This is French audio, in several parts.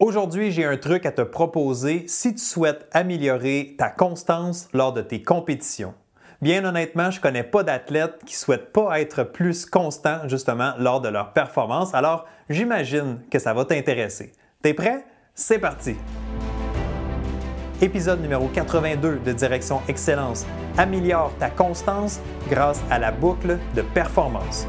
Aujourd'hui, j'ai un truc à te proposer si tu souhaites améliorer ta constance lors de tes compétitions. Bien honnêtement, je ne connais pas d'athlètes qui ne souhaitent pas être plus constants justement lors de leur performance, alors j'imagine que ça va t'intéresser. T'es prêt? C'est parti! Épisode numéro 82 de Direction Excellence. Améliore ta constance grâce à la boucle de performance.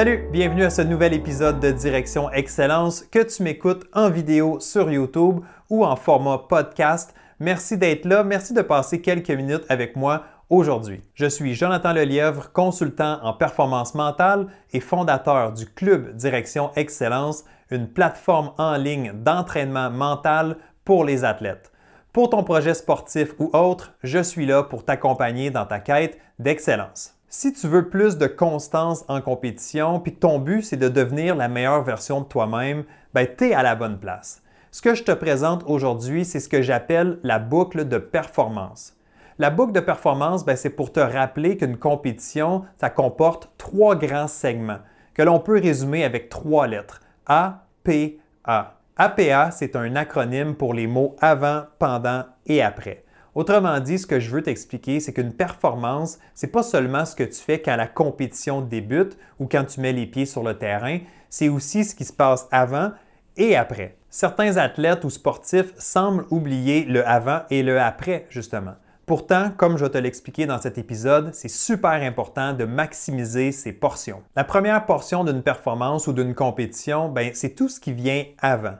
Salut, bienvenue à ce nouvel épisode de Direction Excellence, que tu m'écoutes en vidéo sur YouTube ou en format podcast. Merci d'être là, merci de passer quelques minutes avec moi aujourd'hui. Je suis Jonathan Lelièvre, consultant en performance mentale et fondateur du Club Direction Excellence, une plateforme en ligne d'entraînement mental pour les athlètes. Pour ton projet sportif ou autre, je suis là pour t'accompagner dans ta quête d'excellence. Si tu veux plus de constance en compétition, puis que ton but c'est de devenir la meilleure version de toi-même, ben, tu es à la bonne place. Ce que je te présente aujourd'hui, c'est ce que j'appelle la boucle de performance. La boucle de performance, ben, c'est pour te rappeler qu'une compétition, ça comporte trois grands segments que l'on peut résumer avec trois lettres. A, P, A. APA, c'est un acronyme pour les mots avant, pendant et après. Autrement dit, ce que je veux t'expliquer, c'est qu'une performance, c'est pas seulement ce que tu fais quand la compétition débute ou quand tu mets les pieds sur le terrain, c'est aussi ce qui se passe avant et après. Certains athlètes ou sportifs semblent oublier le avant et le après, justement. Pourtant, comme je vais te l'expliquer dans cet épisode, c'est super important de maximiser ces portions. La première portion d'une performance ou d'une compétition, ben, c'est tout ce qui vient avant.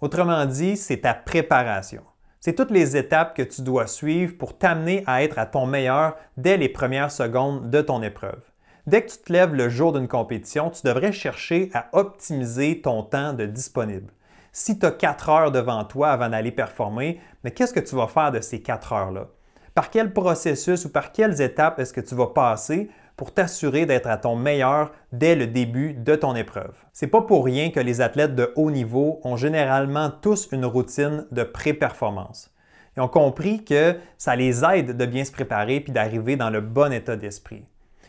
Autrement dit, c'est ta préparation. C'est toutes les étapes que tu dois suivre pour t'amener à être à ton meilleur dès les premières secondes de ton épreuve. Dès que tu te lèves le jour d'une compétition, tu devrais chercher à optimiser ton temps de disponible. Si tu as 4 heures devant toi avant d'aller performer, mais qu'est-ce que tu vas faire de ces 4 heures-là? Par quel processus ou par quelles étapes est-ce que tu vas passer pour t'assurer d'être à ton meilleur dès le début de ton épreuve. C'est pas pour rien que les athlètes de haut niveau ont généralement tous une routine de pré-performance. Ils ont compris que ça les aide de bien se préparer puis d'arriver dans le bon état d'esprit.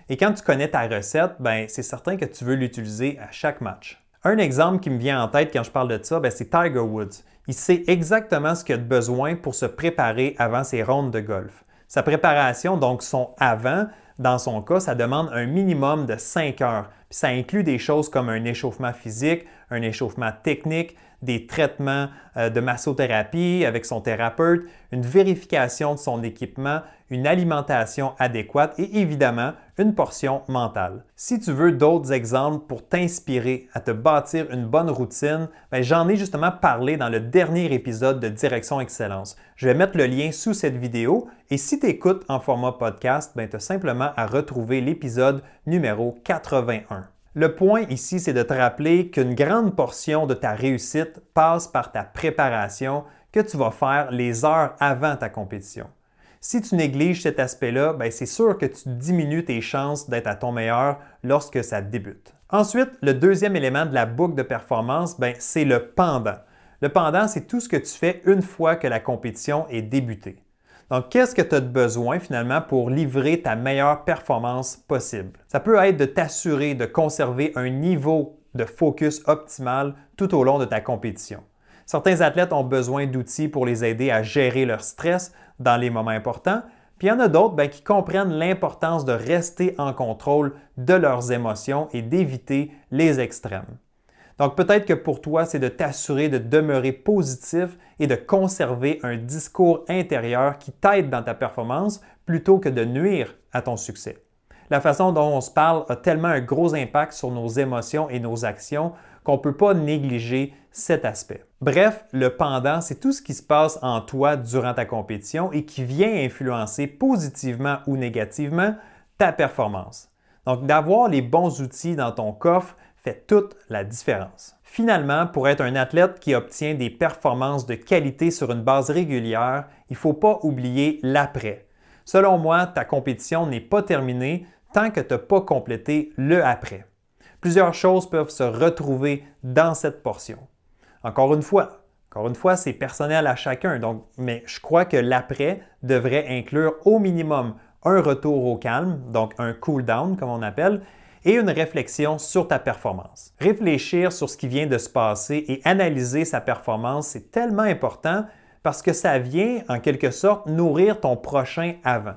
Et quand tu connais ta recette, ben, c'est certain que tu veux l'utiliser à chaque match. Un exemple qui me vient en tête quand je parle de ça, ben, c'est Tiger Woods. Il sait exactement ce qu'il a besoin pour se préparer avant ses rondes de golf. Sa préparation, donc son avant, dans son cas, ça demande un minimum de 5 heures. Puis ça inclut des choses comme un échauffement physique, un échauffement technique, des traitements euh, de massothérapie avec son thérapeute, une vérification de son équipement, une alimentation adéquate et évidemment une portion mentale. Si tu veux d'autres exemples pour t'inspirer à te bâtir une bonne routine, ben, j'en ai justement parlé dans le dernier épisode de Direction Excellence. Je vais mettre le lien sous cette vidéo et si tu écoutes en format podcast, ben, tu as simplement à retrouver l'épisode numéro 81. Le point ici, c'est de te rappeler qu'une grande portion de ta réussite passe par ta préparation que tu vas faire les heures avant ta compétition. Si tu négliges cet aspect-là, ben, c'est sûr que tu diminues tes chances d'être à ton meilleur lorsque ça débute. Ensuite, le deuxième élément de la boucle de performance, ben, c'est le pendant. Le pendant, c'est tout ce que tu fais une fois que la compétition est débutée. Donc, qu'est-ce que tu as besoin finalement pour livrer ta meilleure performance possible? Ça peut être de t'assurer de conserver un niveau de focus optimal tout au long de ta compétition. Certains athlètes ont besoin d'outils pour les aider à gérer leur stress dans les moments importants, puis il y en a d'autres ben, qui comprennent l'importance de rester en contrôle de leurs émotions et d'éviter les extrêmes. Donc peut-être que pour toi, c'est de t'assurer de demeurer positif et de conserver un discours intérieur qui t'aide dans ta performance plutôt que de nuire à ton succès. La façon dont on se parle a tellement un gros impact sur nos émotions et nos actions qu'on ne peut pas négliger cet aspect. Bref, le pendant, c'est tout ce qui se passe en toi durant ta compétition et qui vient influencer positivement ou négativement ta performance. Donc, d'avoir les bons outils dans ton coffre fait toute la différence. Finalement, pour être un athlète qui obtient des performances de qualité sur une base régulière, il ne faut pas oublier l'après. Selon moi, ta compétition n'est pas terminée tant que tu n'as pas complété le après. Plusieurs choses peuvent se retrouver dans cette portion. Encore une fois, encore une fois, c'est personnel à chacun, mais je crois que l'après devrait inclure au minimum un retour au calme, donc un cool down comme on appelle, et une réflexion sur ta performance. Réfléchir sur ce qui vient de se passer et analyser sa performance, c'est tellement important parce que ça vient en quelque sorte nourrir ton prochain avant.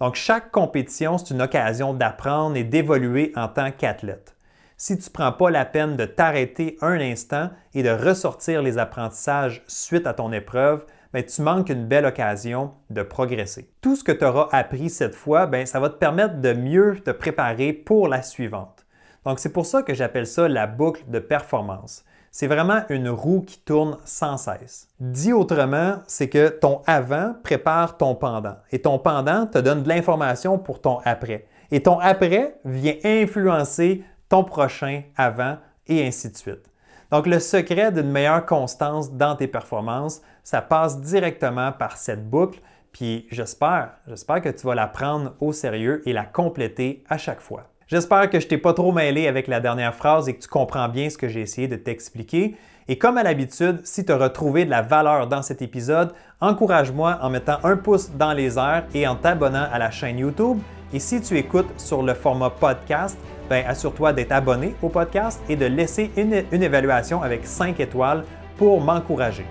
Donc chaque compétition, c'est une occasion d'apprendre et d'évoluer en tant qu'athlète. Si tu ne prends pas la peine de t'arrêter un instant et de ressortir les apprentissages suite à ton épreuve, ben, tu manques une belle occasion de progresser. Tout ce que tu auras appris cette fois, ben, ça va te permettre de mieux te préparer pour la suivante. Donc, c'est pour ça que j'appelle ça la boucle de performance. C'est vraiment une roue qui tourne sans cesse. Dit autrement, c'est que ton avant prépare ton pendant et ton pendant te donne de l'information pour ton après. Et ton après vient influencer ton prochain avant et ainsi de suite. Donc, le secret d'une meilleure constance dans tes performances, ça passe directement par cette boucle. Puis j'espère, j'espère que tu vas la prendre au sérieux et la compléter à chaque fois. J'espère que je t'ai pas trop mêlé avec la dernière phrase et que tu comprends bien ce que j'ai essayé de t'expliquer. Et comme à l'habitude, si tu as retrouvé de la valeur dans cet épisode, encourage-moi en mettant un pouce dans les airs et en t'abonnant à la chaîne YouTube. Et si tu écoutes sur le format podcast, ben, assure-toi d'être abonné au podcast et de laisser une, une évaluation avec 5 étoiles pour m'encourager.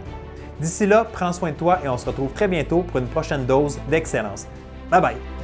D'ici là, prends soin de toi et on se retrouve très bientôt pour une prochaine dose d'excellence. Bye bye!